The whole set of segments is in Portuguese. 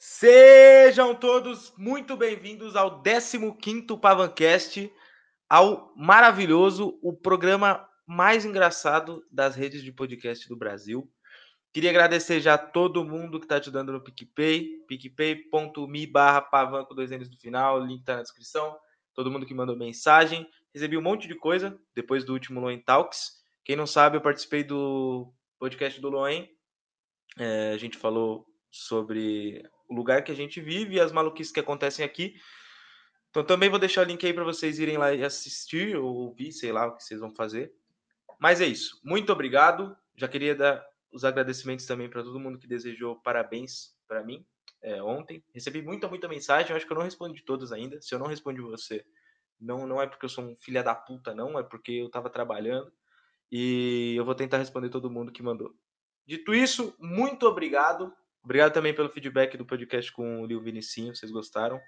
Sejam todos muito bem-vindos ao 15º Pavancast, ao maravilhoso, o programa mais engraçado das redes de podcast do Brasil. Queria agradecer já a todo mundo que está ajudando no PicPay, picpay.me barra pavanco, dois N's no final, link está na descrição. Todo mundo que mandou mensagem. Recebi um monte de coisa depois do último Loen Talks. Quem não sabe, eu participei do podcast do Loen. É, a gente falou sobre o lugar que a gente vive e as maluquices que acontecem aqui. Então também vou deixar o link aí para vocês irem lá e assistir ou ouvir, sei lá o que vocês vão fazer. Mas é isso. Muito obrigado. Já queria dar os agradecimentos também para todo mundo que desejou parabéns para mim é, ontem. Recebi muita, muita mensagem. Acho que eu não respondi todas ainda. Se eu não respondi você, não, não é porque eu sou um filho da puta, não. É porque eu estava trabalhando. E eu vou tentar responder todo mundo que mandou. Dito isso, muito obrigado. Obrigado também pelo feedback do podcast com o Lil Vinicinho. Vocês gostaram?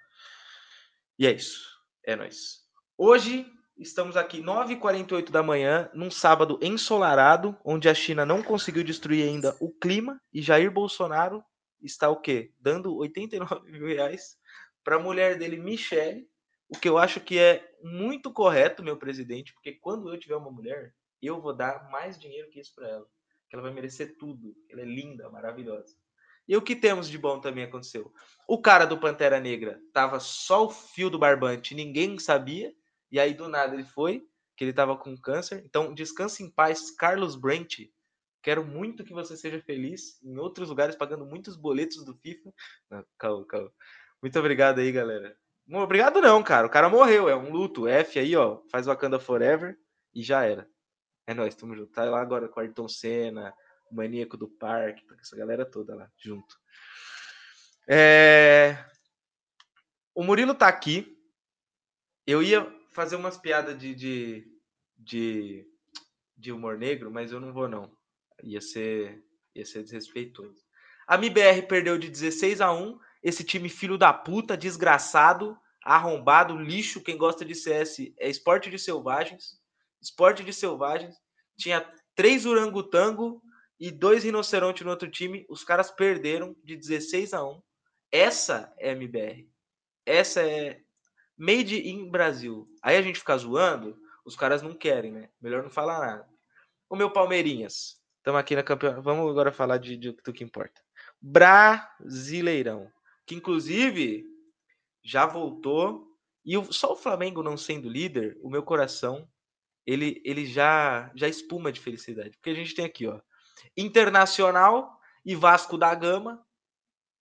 E é isso. É nóis. Hoje Estamos aqui 9h48 da manhã, num sábado ensolarado, onde a China não conseguiu destruir ainda o clima e Jair Bolsonaro está o quê? Dando 89 mil reais para a mulher dele, Michele, o que eu acho que é muito correto, meu presidente, porque quando eu tiver uma mulher, eu vou dar mais dinheiro que isso para ela. Que ela vai merecer tudo. Ela é linda, maravilhosa. E o que temos de bom também aconteceu? O cara do Pantera Negra tava só o fio do barbante, ninguém sabia. E aí, do nada, ele foi, que ele estava com câncer. Então, descanse em paz, Carlos Brent. Quero muito que você seja feliz em outros lugares, pagando muitos boletos do FIFA. Não, calma, calma. Muito obrigado aí, galera. Obrigado não, cara. O cara morreu, é um luto. F aí, ó, faz Wakanda Forever e já era. É nóis, tamo junto. Tá lá agora com o Ayrton Senna, Maníaco do Parque, essa galera toda lá, junto. É... O Murilo tá aqui. Eu ia fazer umas piadas de, de, de, de, humor negro, mas eu não vou, não. Ia ser, ia ser desrespeitoso. A MBR perdeu de 16 a 1. Esse time filho da puta, desgraçado, arrombado, lixo. Quem gosta de CS é esporte de selvagens. Esporte de selvagens. Tinha três orangotango e dois rinocerontes no outro time. Os caras perderam de 16 a 1. Essa é MBR. Essa é, Made in Brasil. Aí a gente fica zoando, os caras não querem, né? Melhor não falar nada. O meu Palmeirinhas. Estamos aqui na campeonato. Vamos agora falar de, de, do que importa. Brasileirão. Que inclusive já voltou. E o, só o Flamengo não sendo líder, o meu coração, ele, ele já, já espuma de felicidade. Porque a gente tem aqui, ó. Internacional e Vasco da Gama,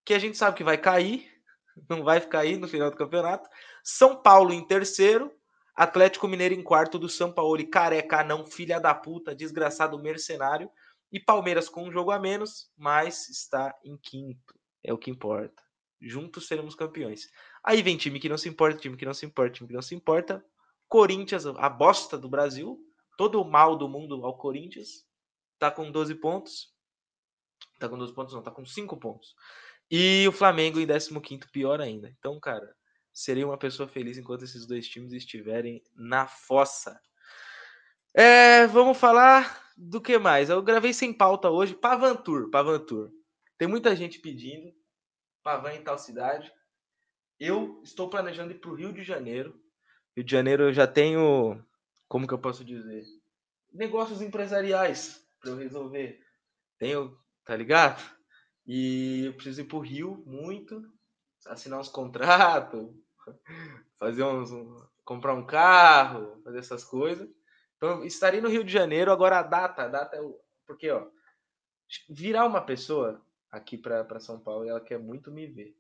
que a gente sabe que vai cair, não vai ficar aí no final do campeonato. São Paulo em terceiro, Atlético Mineiro em quarto do São Paulo e careca não, filha da puta, desgraçado mercenário. E Palmeiras com um jogo a menos, mas está em quinto. É o que importa. Juntos seremos campeões. Aí vem time que não se importa, time que não se importa, time que não se importa. Corinthians, a bosta do Brasil. Todo o mal do mundo ao Corinthians. Tá com 12 pontos. Tá com 12 pontos, não, tá com 5 pontos. E o Flamengo em 15 pior ainda. Então, cara, seria uma pessoa feliz enquanto esses dois times estiverem na fossa. É, vamos falar do que mais? Eu gravei sem pauta hoje. Pavantur, Pavantur. Tem muita gente pedindo. Pavan em tal cidade. Eu estou planejando ir para o Rio de Janeiro. Rio de Janeiro eu já tenho, como que eu posso dizer? Negócios empresariais para eu resolver. Tenho, tá ligado? E eu preciso ir para o Rio muito, assinar uns contratos, fazer uns. comprar um carro, fazer essas coisas. Então, estarei no Rio de Janeiro. Agora a data, a data é o. Porque, ó, virar uma pessoa aqui para São Paulo, ela quer muito me ver.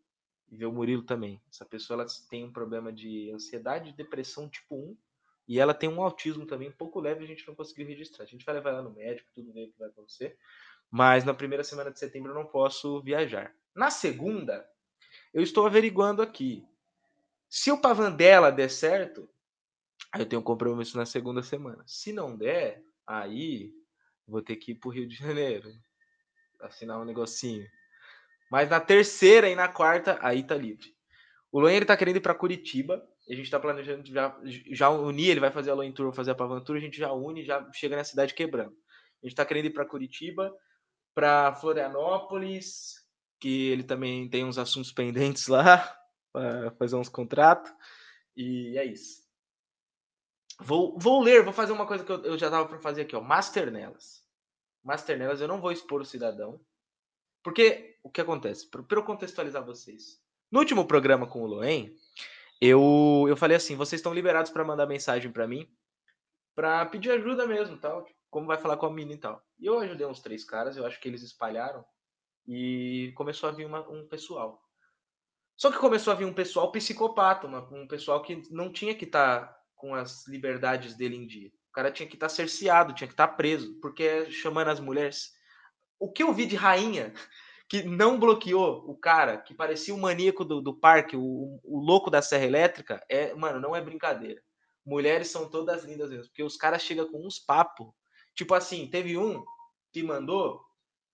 E ver o Murilo também. Essa pessoa ela tem um problema de ansiedade e depressão tipo 1. E ela tem um autismo também um pouco leve, a gente não conseguiu registrar. A gente vai levar ela no médico, tudo o que vai acontecer mas na primeira semana de setembro eu não posso viajar. Na segunda, eu estou averiguando aqui. Se o Pavandela der certo, eu tenho um compromisso na segunda semana. Se não der, aí vou ter que ir para o Rio de Janeiro, assinar um negocinho. Mas na terceira e na quarta, aí tá livre. O Loen tá querendo ir para Curitiba. A gente tá planejando já, já unir, ele vai fazer a Loen Tour, fazer a Pavantura, a gente já une, já chega na cidade quebrando. A gente tá querendo ir para Curitiba para Florianópolis, que ele também tem uns assuntos pendentes lá para fazer uns contratos. E é isso. Vou, vou ler, vou fazer uma coisa que eu, eu já tava para fazer aqui, ó. Master nelas. Master nelas, eu não vou expor o cidadão. Porque o que acontece? Para eu contextualizar vocês. No último programa com o Loen, eu, eu falei assim: vocês estão liberados para mandar mensagem para mim, para pedir ajuda mesmo, tal. Como vai falar com a mina e tal. E eu ajudei uns três caras, eu acho que eles espalharam. E começou a vir uma, um pessoal. Só que começou a vir um pessoal psicopata, uma, um pessoal que não tinha que estar tá com as liberdades dele em dia. O cara tinha que estar tá cerceado, tinha que estar tá preso, porque chamando as mulheres. O que eu vi de rainha que não bloqueou o cara, que parecia o maníaco do, do parque, o, o louco da serra elétrica, é, mano, não é brincadeira. Mulheres são todas lindas mesmo, porque os caras chegam com uns papos. Tipo assim, teve um que mandou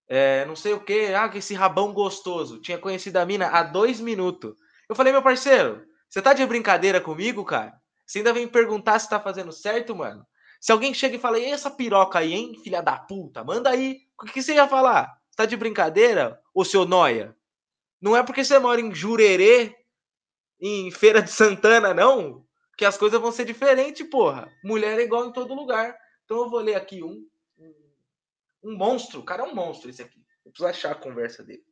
é, não sei o que, ah, que esse rabão gostoso. Tinha conhecido a mina há dois minutos. Eu falei, meu parceiro, você tá de brincadeira comigo, cara? Você ainda vem perguntar se tá fazendo certo, mano? Se alguém chega e fala, e essa piroca aí, hein, filha da puta? Manda aí. O que você ia falar? Tá de brincadeira, ô seu noia? Não é porque você mora em Jurerê, em Feira de Santana, não, que as coisas vão ser diferentes, porra. Mulher é igual em todo lugar. Então eu vou ler aqui um um monstro. O cara é um monstro esse aqui. Eu preciso achar a conversa dele.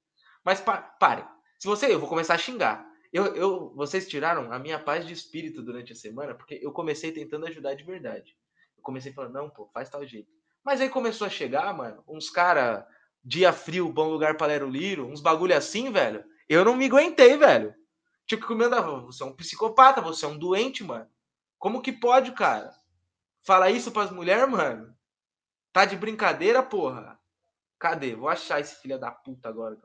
Mas pa pare. Se você, eu vou começar a xingar. Eu, eu, vocês tiraram a minha paz de espírito durante a semana, porque eu comecei tentando ajudar de verdade. Eu comecei falando, não, pô, faz tal jeito. Mas aí começou a chegar, mano, uns cara dia frio, bom lugar para Lero Liro, uns bagulho assim, velho. Eu não me aguentei, velho. Tipo, que o você é um psicopata, você é um doente, mano. Como que pode, cara? Falar isso pras mulheres, mano? Tá de brincadeira, porra? Cadê? Vou achar esse filho da puta agora.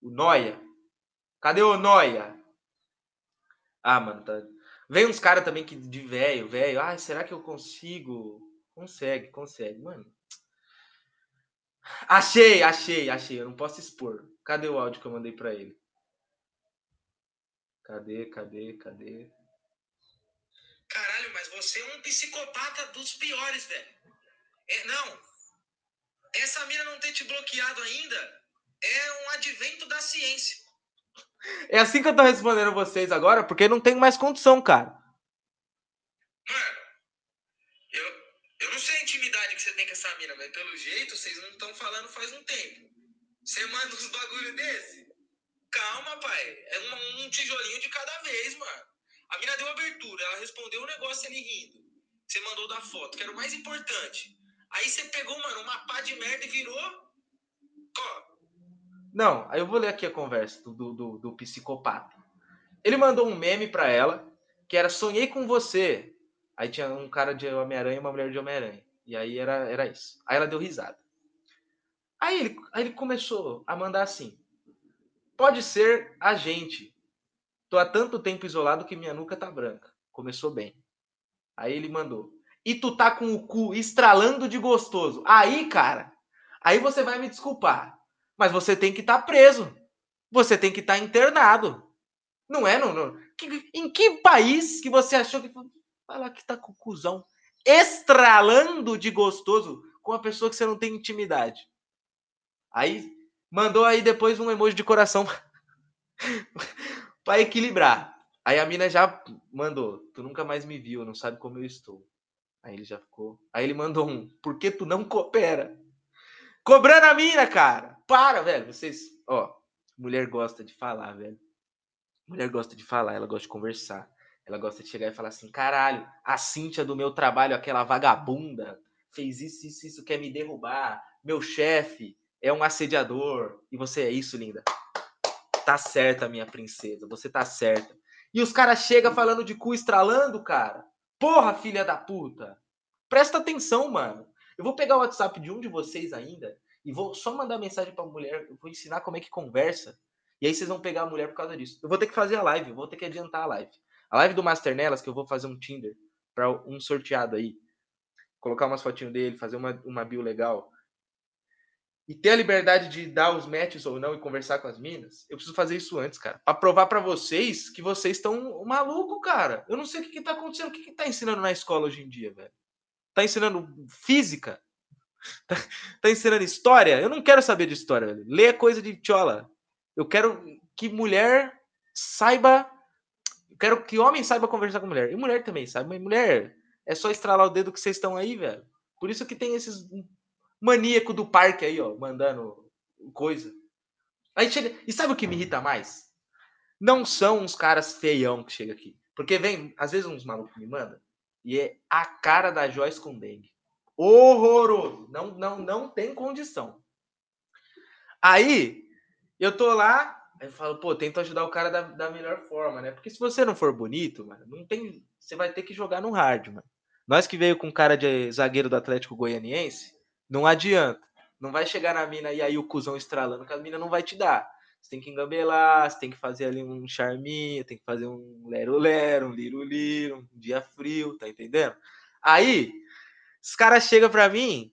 O Noia. Cadê o Noia? Ah, mano, tá... Vem uns caras também que de velho, velho. Ah, será que eu consigo? Consegue, consegue, mano. Achei, achei, achei. Eu não posso expor. Cadê o áudio que eu mandei para ele? Cadê, cadê, cadê? Caralho, mas você é um psicopata dos piores, velho. É, não. Essa mina não ter te bloqueado ainda é um advento da ciência. É assim que eu tô respondendo vocês agora, porque não tem mais condição, cara. Mano, eu, eu não sei a intimidade que você tem com essa mina, mas pelo jeito vocês não estão falando faz um tempo. Você manda uns bagulho desse? Calma, pai. É um, um tijolinho de cada vez, mano. A mina deu abertura, ela respondeu um negócio ali rindo. Você mandou da foto, que era o mais importante. Aí você pegou, mano, uma pá de merda e virou. Ó. Não, aí eu vou ler aqui a conversa do, do, do psicopata. Ele mandou um meme pra ela que era Sonhei com você. Aí tinha um cara de Homem-Aranha e uma mulher de Homem-Aranha. E aí era, era isso. Aí ela deu risada. Aí ele, aí ele começou a mandar assim: Pode ser a gente. Tô há tanto tempo isolado que minha nuca tá branca. Começou bem. Aí ele mandou: e tu tá com o cu estralando de gostoso. Aí, cara, aí você vai me desculpar. Mas você tem que estar tá preso. Você tem que estar tá internado. Não é, não, não. Em que país que você achou que. Fala que tá com o cuzão estralando de gostoso com a pessoa que você não tem intimidade. Aí mandou aí depois um emoji de coração para equilibrar. Aí a mina já mandou: Tu nunca mais me viu, não sabe como eu estou. Aí ele já ficou. Aí ele mandou um: Por que tu não coopera? Cobrando a mina, cara! Para, velho. Vocês. Ó, mulher gosta de falar, velho. Mulher gosta de falar, ela gosta de conversar. Ela gosta de chegar e falar assim: caralho, a Cíntia do meu trabalho, aquela vagabunda, fez isso, isso, isso, quer me derrubar. Meu chefe é um assediador. E você é isso, linda. Tá certa, minha princesa. Você tá certa. E os caras chegam falando de cu estralando, cara. Porra, filha da puta! Presta atenção, mano. Eu vou pegar o WhatsApp de um de vocês ainda e vou só mandar mensagem pra mulher. Eu vou ensinar como é que conversa. E aí vocês vão pegar a mulher por causa disso. Eu vou ter que fazer a live, eu vou ter que adiantar a live. A live do Master Nelas, que eu vou fazer um Tinder para um sorteado aí. Colocar umas fotinhos dele, fazer uma, uma bio legal e ter a liberdade de dar os matches ou não e conversar com as minas, eu preciso fazer isso antes, cara. Pra provar para vocês que vocês estão maluco, cara. Eu não sei o que, que tá acontecendo. O que, que tá ensinando na escola hoje em dia, velho? Tá ensinando física? Tá, tá ensinando história? Eu não quero saber de história, velho. Lê coisa de tchola. Eu quero que mulher saiba. Quero que homem saiba conversar com mulher. E mulher também, sabe? Mulher é só estralar o dedo que vocês estão aí, velho. Por isso que tem esses maníaco do parque aí, ó, mandando coisa. Aí chega. E sabe o que me irrita mais? Não são uns caras feião que chega aqui. Porque vem, às vezes uns malucos me mandam e é a cara da Joyce com dengue. Horroroso. Não, não, não tem condição. Aí, eu tô lá, aí eu falo, pô, tento ajudar o cara da, da melhor forma, né? Porque se você não for bonito, mano, não tem. Você vai ter que jogar no hard, mano. Nós que veio com cara de zagueiro do Atlético Goianiense, não adianta. Não vai chegar na mina e aí o cuzão estralando, que a mina não vai te dar. Você tem que engambelar, você tem que fazer ali um charminho, tem que fazer um lero-lero, um liro-liro, um dia frio, tá entendendo? Aí, os caras chegam pra mim,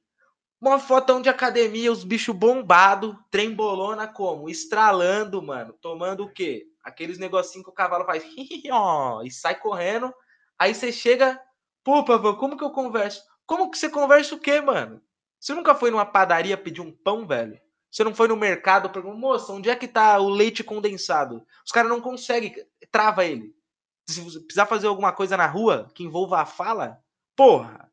uma fotão de academia, os bichos bombados, trembolona como? Estralando, mano. Tomando o quê? Aqueles negocinhos que o cavalo faz e sai correndo. Aí você chega, pô, Pavão, como que eu converso? Como que você conversa o quê, mano? Você nunca foi numa padaria pedir um pão, velho? Você não foi no mercado, perguntou, moça, onde é que tá o leite condensado? Os caras não conseguem, trava ele. Se você precisar fazer alguma coisa na rua que envolva a fala, porra.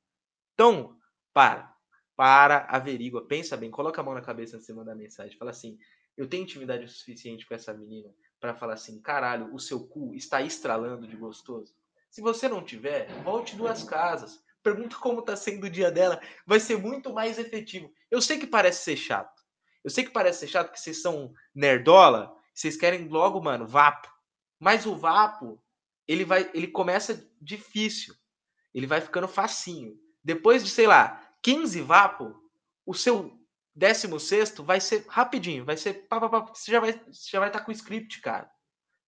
Então, para. Para, averigua, pensa bem, coloca a mão na cabeça antes de mandar mensagem. Fala assim: eu tenho intimidade o suficiente com essa menina para falar assim: caralho, o seu cu está estralando de gostoso. Se você não tiver, volte duas casas. Pergunta como tá sendo o dia dela. Vai ser muito mais efetivo. Eu sei que parece ser chato. Eu sei que parece ser chato que vocês são nerdola, vocês querem logo, mano, vapo. Mas o vapo, ele vai, ele começa difícil. Ele vai ficando facinho. Depois de, sei lá, 15 vapo, o seu 16 vai ser rapidinho, vai ser pá, pá, pá, você já vai já vai estar tá com o script, cara.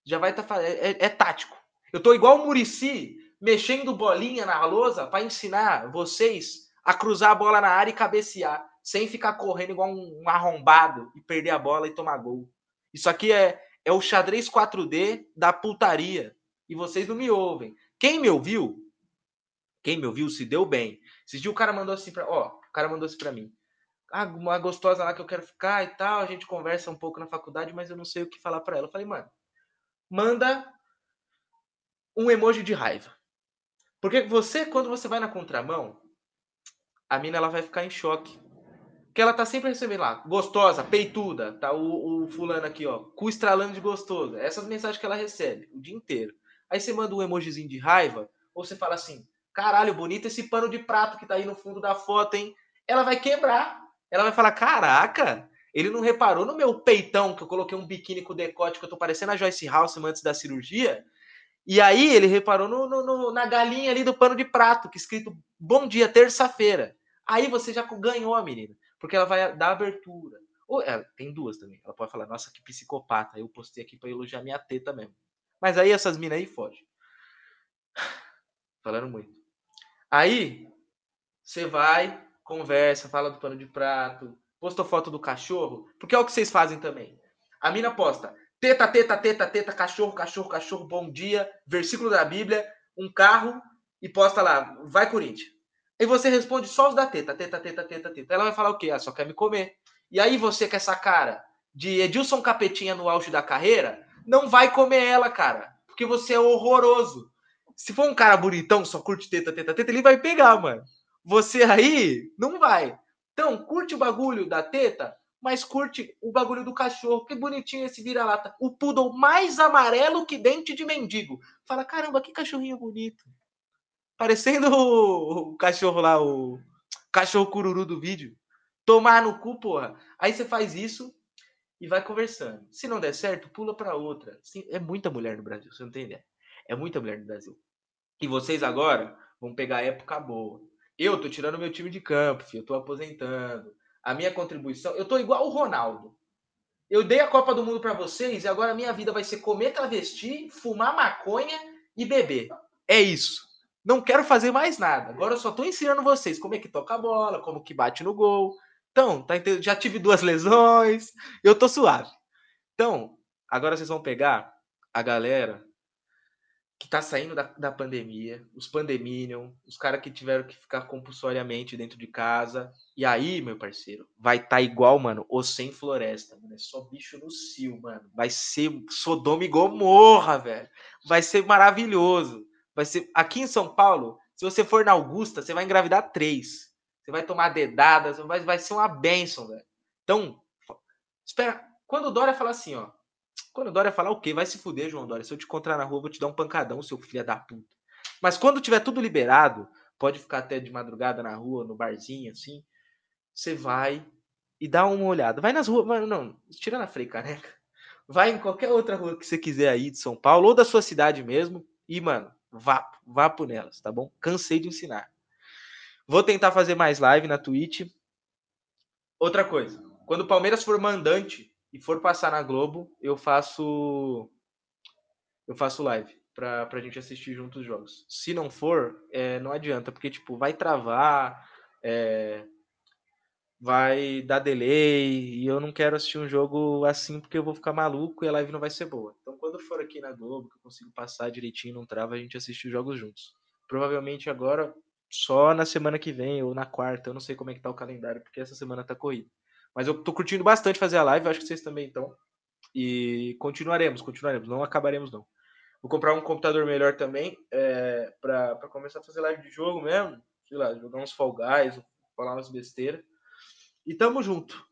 Já vai estar tá, é, é, é, tático. Eu tô igual o Murici, mexendo bolinha na lousa para ensinar vocês a cruzar a bola na área e cabecear sem ficar correndo igual um, arrombado e perder a bola e tomar gol. Isso aqui é, é o xadrez 4D da putaria. E vocês não me ouvem. Quem me ouviu, quem me ouviu se deu bem. Esse dia o cara mandou assim para, ó, o cara mandou assim para mim. Ah, uma gostosa lá que eu quero ficar e tal, a gente conversa um pouco na faculdade, mas eu não sei o que falar para ela. Eu falei, mano, manda um emoji de raiva. Porque você, quando você vai na contramão, a mina ela vai ficar em choque que ela tá sempre recebendo lá, gostosa, peituda, tá o, o fulano aqui, ó, cu estralando de gostoso. Essas mensagens que ela recebe o dia inteiro. Aí você manda um emojizinho de raiva, ou você fala assim, caralho, bonito esse pano de prato que tá aí no fundo da foto, hein? Ela vai quebrar. Ela vai falar, caraca, ele não reparou no meu peitão que eu coloquei um biquíni com decote que eu tô parecendo a Joyce House antes da cirurgia? E aí ele reparou no, no, no, na galinha ali do pano de prato, que escrito bom dia, terça-feira. Aí você já ganhou a menina porque ela vai dar abertura. Ou ela, tem duas também. Ela pode falar, nossa, que psicopata. Eu postei aqui para elogiar minha teta mesmo. Mas aí essas minas aí fogem. Falando muito. Aí, você vai, conversa, fala do pano de prato, postou foto do cachorro, porque é o que vocês fazem também. A mina posta teta, teta, teta, teta, cachorro, cachorro, cachorro, bom dia, versículo da Bíblia, um carro e posta lá, vai Corinthians. E você responde só os da teta, teta, teta, teta, teta. Ela vai falar o quê? Ah, só quer me comer. E aí você com essa cara de Edilson Capetinha no auge da carreira, não vai comer ela, cara. Porque você é horroroso. Se for um cara bonitão, só curte teta, teta, teta, ele vai pegar, mano. Você aí, não vai. Então, curte o bagulho da teta, mas curte o bagulho do cachorro. Que bonitinho esse vira-lata. O poodle mais amarelo que dente de mendigo. Fala, caramba, que cachorrinho bonito. Parecendo o, o cachorro lá, o cachorro cururu do vídeo. Tomar no cu, porra. Aí você faz isso e vai conversando. Se não der certo, pula para outra. É muita mulher no Brasil, você não tem ideia. É muita mulher no Brasil. E vocês agora vão pegar época boa. Eu tô tirando meu time de campo, filho. Eu tô aposentando. A minha contribuição. Eu tô igual o Ronaldo. Eu dei a Copa do Mundo para vocês e agora a minha vida vai ser comer travesti, fumar maconha e beber. É isso. Não quero fazer mais nada. Agora eu só tô ensinando vocês como é que toca a bola, como que bate no gol. Então, tá entendendo? já tive duas lesões, eu tô suave. Então, agora vocês vão pegar a galera que tá saindo da, da pandemia, os pandeminion, os caras que tiveram que ficar compulsoriamente dentro de casa. E aí, meu parceiro, vai estar tá igual, mano, o sem floresta, mano. É só bicho no cio, mano. Vai ser Sodoma e Gomorra, velho. Vai ser maravilhoso. Vai ser aqui em São Paulo, se você for na Augusta, você vai engravidar três. Você vai tomar dedadas, vai, vai ser uma benção, velho. Então, espera. Quando o Dória falar assim, ó, quando o Dória falar o quê? Vai se fuder, João Dória. Se eu te encontrar na rua, eu vou te dar um pancadão, seu filho da puta. Mas quando tiver tudo liberado, pode ficar até de madrugada na rua, no barzinho, assim. Você vai e dá uma olhada. Vai nas ruas, mano, não, tira na Frei Caneca. Vai em qualquer outra rua que você quiser aí de São Paulo ou da sua cidade mesmo. E, mano, vá, vá por nelas, tá bom? Cansei de ensinar. Vou tentar fazer mais live na Twitch. Outra coisa, quando o Palmeiras for mandante, e for passar na Globo, eu faço eu faço live pra, pra gente assistir juntos os jogos. Se não for, é, não adianta, porque tipo, vai travar, é, vai dar delay, e eu não quero assistir um jogo assim porque eu vou ficar maluco e a live não vai ser boa. Então quando for aqui na Globo, que eu consigo passar direitinho, não trava, a gente assiste os jogos juntos. Provavelmente agora só na semana que vem ou na quarta, eu não sei como é que tá o calendário, porque essa semana tá corrida. Mas eu tô curtindo bastante fazer a live, acho que vocês também estão. E continuaremos, continuaremos, não acabaremos não. Vou comprar um computador melhor também, é, para começar a fazer live de jogo mesmo. Sei lá, jogar uns Fall Guys, falar umas besteiras. E tamo junto.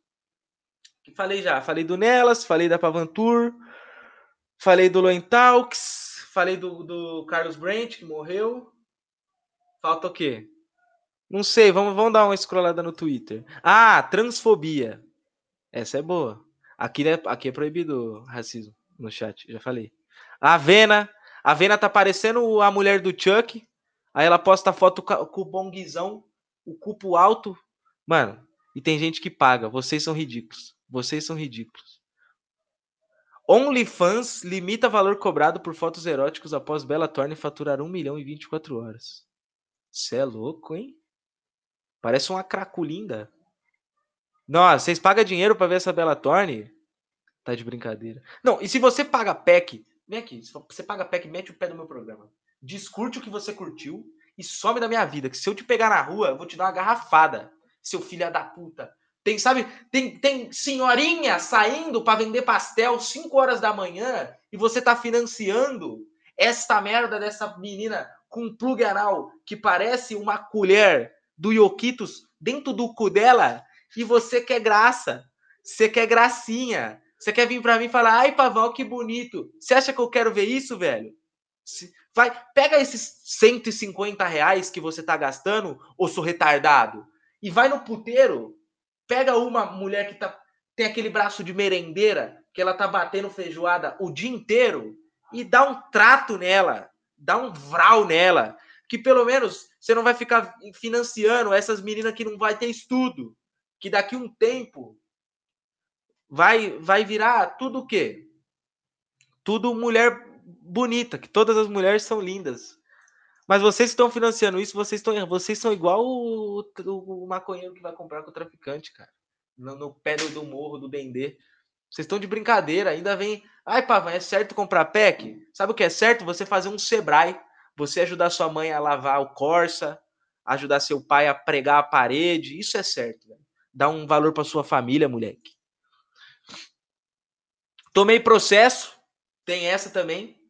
Falei já, falei do Nelas, falei da Pavantur, falei do Loen Talks, falei do, do Carlos Brent, que morreu. Falta o quê? Não sei, vamos, vamos dar uma scrollada no Twitter. Ah, transfobia. Essa é boa. Aqui é, aqui é proibido racismo no chat, já falei. A Vena. A Vena tá parecendo a mulher do Chuck. Aí ela posta foto com o bonguizão, o cupo alto. Mano, e tem gente que paga. Vocês são ridículos. Vocês são ridículos. OnlyFans limita valor cobrado por fotos eróticos após Bela Thorne faturar 1 milhão em 24 horas. Você é louco, hein? Parece uma craculinda. Nossa, vocês pagam dinheiro para ver essa Bela Thorne? Tá de brincadeira. Não, e se você paga PEC, vem aqui, se você paga PEC, mete o pé no meu programa. Discute o que você curtiu e some da minha vida, que se eu te pegar na rua, eu vou te dar uma garrafada, seu filho da puta. Tem, sabe, tem, tem senhorinha saindo para vender pastel 5 horas da manhã e você tá financiando esta merda dessa menina com plug anal que parece uma colher do Ioquitos dentro do cu dela e você quer graça. Você quer gracinha. Você quer vir para mim falar, ai, Paval, que bonito. Você acha que eu quero ver isso, velho? Vai, pega esses 150 reais que você tá gastando, ou sou retardado, e vai no puteiro, pega uma mulher que tá, tem aquele braço de merendeira, que ela tá batendo feijoada o dia inteiro, e dá um trato nela, dá um vral nela, que pelo menos você não vai ficar financiando essas meninas que não vai ter estudo, que daqui um tempo vai vai virar tudo o quê? Tudo mulher bonita, que todas as mulheres são lindas. Mas vocês estão financiando isso, vocês estão vocês são igual o, o, o maconheiro que vai comprar com o traficante, cara. No, no pé do, do morro, do Dendê. Vocês estão de brincadeira, ainda vem. Ai, Pavan, é certo comprar PEC? Sabe o que é certo? Você fazer um Sebrae você ajudar sua mãe a lavar o Corsa, ajudar seu pai a pregar a parede, isso é certo. Velho. Dá um valor para sua família, moleque. Tomei processo, tem essa também.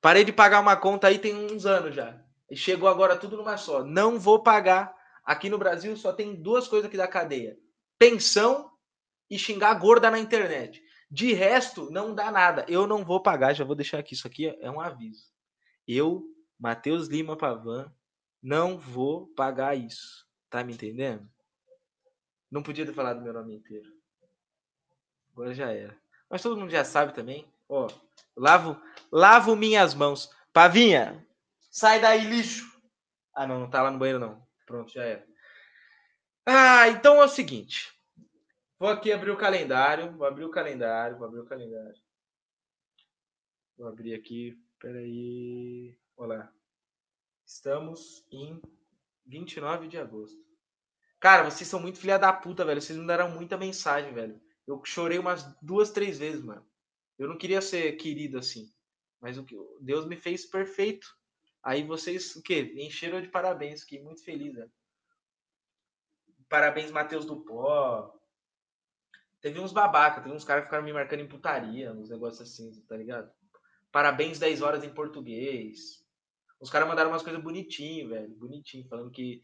Parei de pagar uma conta aí tem uns anos já. E chegou agora tudo numa só. Não vou pagar. Aqui no Brasil só tem duas coisas aqui da cadeia: pensão e xingar gorda na internet. De resto, não dá nada. Eu não vou pagar, já vou deixar aqui. Isso aqui é um aviso. Eu, Matheus Lima Pavan, não vou pagar isso. Tá me entendendo? Não podia ter falado meu nome inteiro. Agora já era. Mas todo mundo já sabe também. Ó, lavo, lavo minhas mãos. Pavinha, sai daí, lixo. Ah, não, não tá lá no banheiro, não. Pronto, já era. Ah, então é o seguinte. Vou aqui abrir o calendário. Vou abrir o calendário. Vou abrir o calendário. Vou abrir aqui Peraí. Olá. Estamos em 29 de agosto. Cara, vocês são muito filha da puta, velho. Vocês me deram muita mensagem, velho. Eu chorei umas duas, três vezes, mano. Eu não queria ser querido assim. Mas o que Deus me fez perfeito. Aí vocês, o quê? Encheram de parabéns. Fiquei muito feliz, velho. Parabéns, Matheus do Pó. Teve uns babaca, teve uns caras que ficaram me marcando em putaria, uns negócios assim, tá ligado? Parabéns 10 horas em português. Os caras mandaram umas coisas bonitinho, velho. Bonitinho, falando que,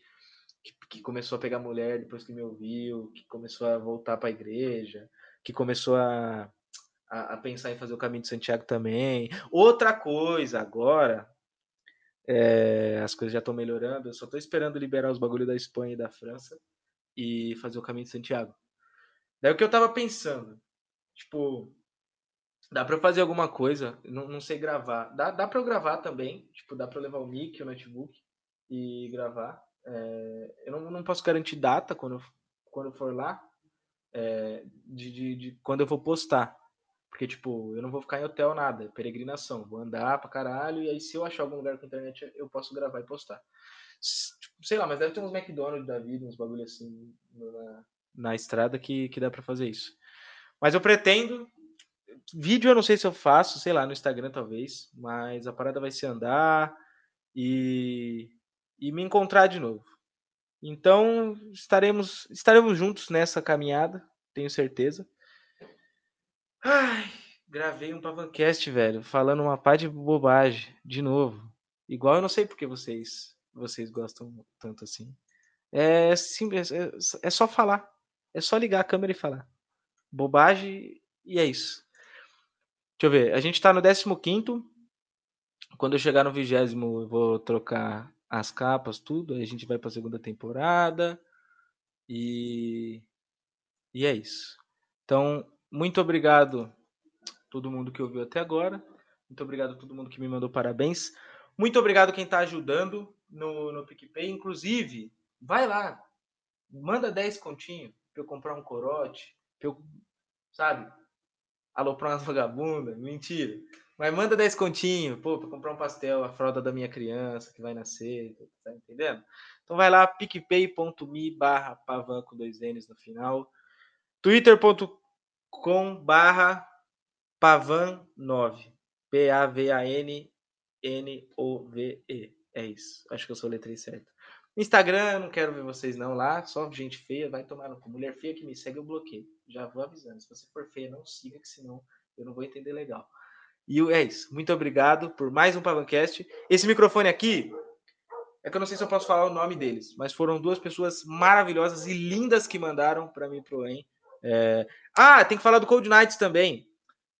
que, que, começou a pegar mulher depois que me ouviu, que começou a voltar pra igreja, que começou a, a, a pensar em fazer o caminho de Santiago também. Outra coisa, agora, é, as coisas já estão melhorando. Eu só tô esperando liberar os bagulhos da Espanha e da França e fazer o caminho de Santiago. Daí o que eu tava pensando, tipo, dá para fazer alguma coisa, não, não sei gravar. Dá, dá para eu gravar também, tipo, dá para levar o mic, o notebook e gravar. É, eu não, não posso garantir data quando, quando for lá, é, de, de, de, quando eu vou postar. Porque, tipo, eu não vou ficar em hotel nada, é peregrinação. Vou andar pra caralho, e aí se eu achar algum lugar com internet, eu posso gravar e postar. Tipo, sei lá, mas deve ter uns McDonald's da vida, uns bagulho assim na, na estrada que, que dá para fazer isso. Mas eu pretendo. Vídeo eu não sei se eu faço, sei lá, no Instagram talvez, mas a parada vai ser andar e, e me encontrar de novo. Então estaremos estaremos juntos nessa caminhada, tenho certeza. Ai, gravei um Pavancast, velho, falando uma pá de bobagem, de novo. Igual eu não sei porque vocês vocês gostam tanto assim. É simples, é, é só falar. É só ligar a câmera e falar. Bobagem e é isso. Deixa eu ver. A gente tá no 15. Quando eu chegar no vigésimo, eu vou trocar as capas, tudo. Aí a gente vai pra segunda temporada. E. E é isso. Então, muito obrigado todo mundo que ouviu até agora. Muito obrigado a todo mundo que me mandou parabéns. Muito obrigado quem está ajudando no, no PicPay. Inclusive, vai lá, manda 10 continho para eu comprar um corote, eu, sabe, aloprar umas vagabundas. Mentira. Mas manda 10 continho, pô, para comprar um pastel, a fralda da minha criança que vai nascer, tá entendendo? Então vai lá, picpay.me barra pavan com dois N's no final. twitter.com com barra pavan9. P-A-V-A-N-N-O-V-E. É isso. Acho que eu sou letrei certo. Instagram, não quero ver vocês não lá. Só gente feia, vai tomar no cu. Mulher feia que me segue, eu bloqueio. Já vou avisando. Se você for feia, não siga, que senão eu não vou entender legal. E é isso. Muito obrigado por mais um Pavancast. Esse microfone aqui, é que eu não sei se eu posso falar o nome deles, mas foram duas pessoas maravilhosas e lindas que mandaram para mim pro EM. É... Ah, tem que falar do Cold Nights também.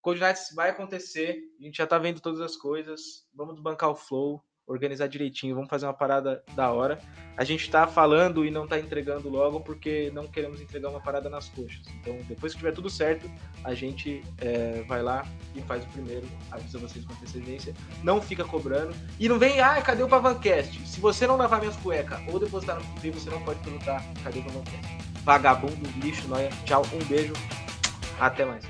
Cold Nights vai acontecer. A gente já tá vendo todas as coisas. Vamos bancar o flow, organizar direitinho. Vamos fazer uma parada da hora. A gente tá falando e não tá entregando logo porque não queremos entregar uma parada nas coxas. Então, depois que tiver tudo certo, a gente é, vai lá e faz o primeiro. Avisa vocês com antecedência. Não fica cobrando. E não vem, ah, cadê o Pavancast? Se você não lavar minhas cuecas ou depositar no PV, você não pode perguntar cadê o Pavancast vagabundo, lixo, noia. Tchau, um beijo, até mais.